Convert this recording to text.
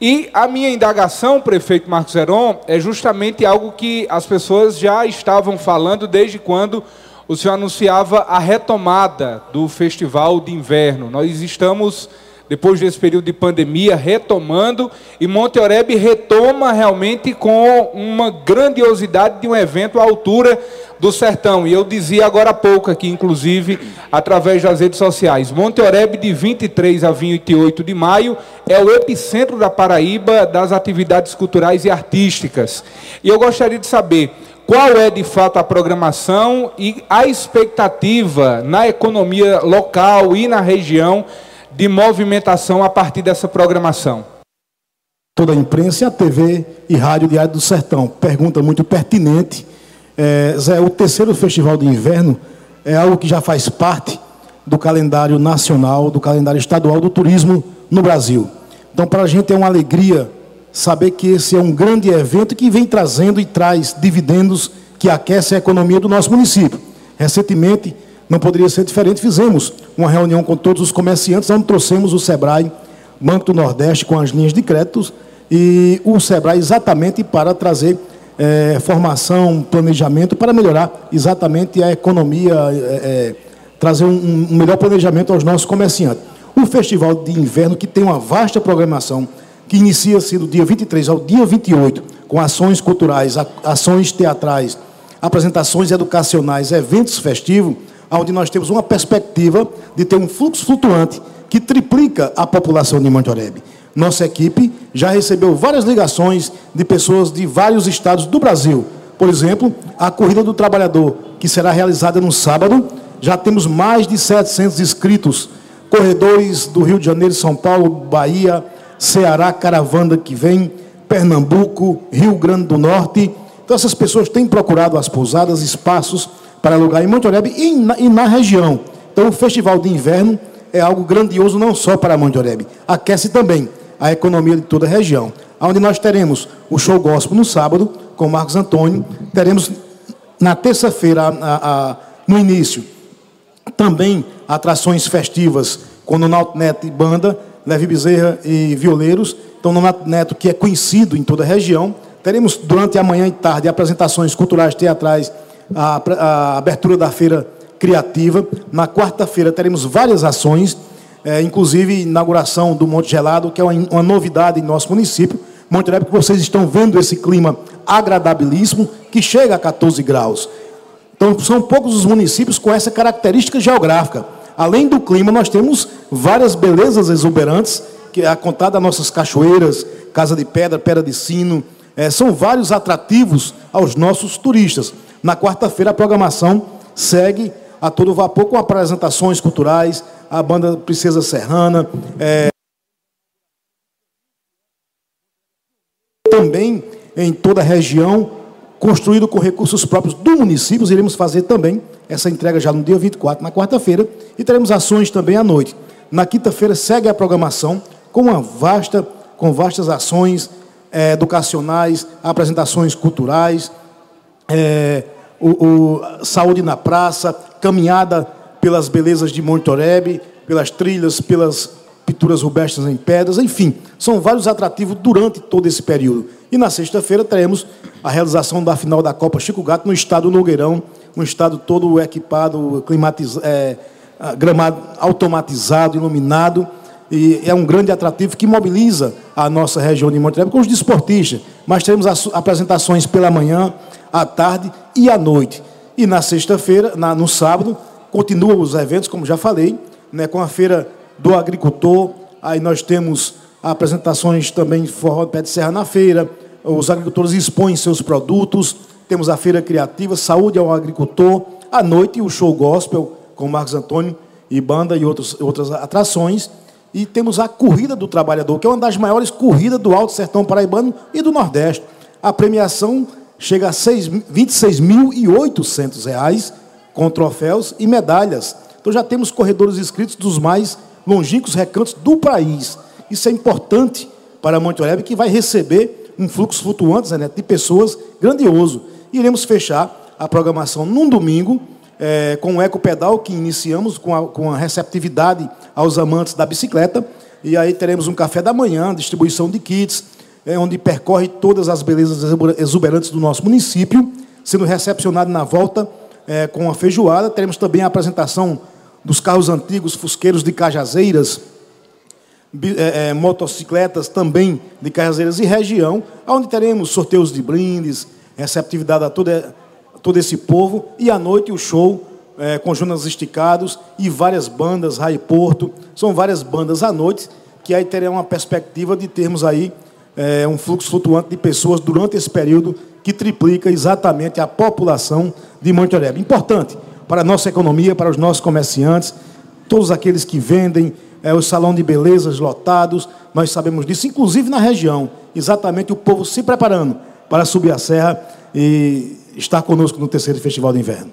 E a minha indagação, prefeito Marcos Heron, é justamente algo que as pessoas já estavam falando desde quando o senhor anunciava a retomada do festival de inverno. Nós estamos depois desse período de pandemia, retomando, e Monte Oreb retoma realmente com uma grandiosidade de um evento à altura do sertão. E eu dizia agora há pouco aqui, inclusive, através das redes sociais, Monte Oreb, de 23 a 28 de maio, é o epicentro da Paraíba das atividades culturais e artísticas. E eu gostaria de saber qual é de fato a programação e a expectativa na economia local e na região de movimentação a partir dessa programação? Toda a imprensa, a TV e Rádio Diário do Sertão. Pergunta muito pertinente. É, Zé, o terceiro festival de inverno é algo que já faz parte do calendário nacional, do calendário estadual do turismo no Brasil. Então, para a gente é uma alegria saber que esse é um grande evento que vem trazendo e traz dividendos que aquecem a economia do nosso município. Recentemente, não poderia ser diferente. Fizemos uma reunião com todos os comerciantes, onde trouxemos o SEBRAE, Banco do Nordeste, com as linhas de créditos, e o SEBRAE exatamente para trazer é, formação, planejamento, para melhorar exatamente a economia, é, é, trazer um, um melhor planejamento aos nossos comerciantes. O Festival de Inverno, que tem uma vasta programação, que inicia-se do dia 23 ao dia 28, com ações culturais, ações teatrais, apresentações educacionais, eventos festivos, onde nós temos uma perspectiva de ter um fluxo flutuante que triplica a população de Monte. Nossa equipe já recebeu várias ligações de pessoas de vários estados do Brasil. Por exemplo, a Corrida do Trabalhador, que será realizada no sábado, já temos mais de 700 inscritos. Corredores do Rio de Janeiro, São Paulo, Bahia, Ceará, Caravanda que vem, Pernambuco, Rio Grande do Norte. Então, essas pessoas têm procurado as pousadas, espaços para alugar em Monte Oreb e na, e na região. Então, o Festival de Inverno é algo grandioso não só para Monte Oreb, aquece também a economia de toda a região. Onde nós teremos o show gospel no sábado, com Marcos Antônio, teremos na terça-feira, no início, também atrações festivas com o Nalto Neto e Banda, Levi Bezerra e Violeiros. Então, o Nalto Neto, que é conhecido em toda a região. Teremos durante a manhã e tarde apresentações culturais teatrais a, a abertura da feira criativa. Na quarta-feira teremos várias ações, é, inclusive inauguração do Monte Gelado, que é uma, uma novidade em nosso município. Monte Gelado, que vocês estão vendo esse clima agradabilíssimo, que chega a 14 graus. Então, são poucos os municípios com essa característica geográfica. Além do clima, nós temos várias belezas exuberantes, que é a contar das nossas cachoeiras, Casa de Pedra, Pedra de Sino, é, são vários atrativos aos nossos turistas. Na quarta-feira, a programação segue a todo vapor com apresentações culturais, a banda Princesa Serrana. É... Também em toda a região, construído com recursos próprios do município, iremos fazer também essa entrega já no dia 24, na quarta-feira, e teremos ações também à noite. Na quinta-feira segue a programação com uma vasta, com vastas ações é, educacionais, apresentações culturais, é, o, o, saúde na praça, caminhada pelas belezas de Monte Oreb, pelas trilhas, pelas pinturas rubestres em pedras, enfim, são vários atrativos durante todo esse período. E na sexta-feira teremos a realização da final da Copa Chico Gato no estado Nogueirão, um estado todo equipado, climatizado, é, gramado automatizado, iluminado, e é um grande atrativo que mobiliza a nossa região de Monte Oreb com os desportistas. Mas teremos apresentações pela manhã, à tarde e à noite. E na sexta-feira, no sábado, continuam os eventos, como já falei, né, com a feira do agricultor. Aí nós temos apresentações também de forró de pé de serra na feira. Os agricultores expõem seus produtos. Temos a feira criativa, saúde ao agricultor. À noite, o show gospel com Marcos Antônio e banda e outros, outras atrações. E temos a Corrida do Trabalhador, que é uma das maiores corridas do Alto Sertão Paraibano e do Nordeste. A premiação chega a R$ 26.800 com troféus e medalhas. Então já temos corredores inscritos dos mais longínquos recantos do país. Isso é importante para Monte Oreb, que vai receber um fluxo flutuante né, de pessoas grandioso. Iremos fechar a programação num domingo, é, com o Eco Pedal, que iniciamos com a, com a receptividade aos amantes da bicicleta. E aí teremos um café da manhã, distribuição de kits, é, onde percorre todas as belezas exuberantes do nosso município, sendo recepcionado na volta é, com a feijoada. Teremos também a apresentação dos carros antigos, fusqueiros de Cajazeiras, é, é, motocicletas também de Cajazeiras e região, onde teremos sorteios de brindes, receptividade a todo, todo esse povo, e à noite o show é, com Jonas Esticados e várias bandas, Rai Porto, são várias bandas à noite, que aí terão uma perspectiva de termos aí é, um fluxo flutuante de pessoas durante esse período que triplica exatamente a população de Monte Oreb. Importante para a nossa economia, para os nossos comerciantes, todos aqueles que vendem, é, o salão de belezas lotados, nós sabemos disso, inclusive na região, exatamente o povo se preparando para subir a serra e estar conosco no terceiro Festival de Inverno.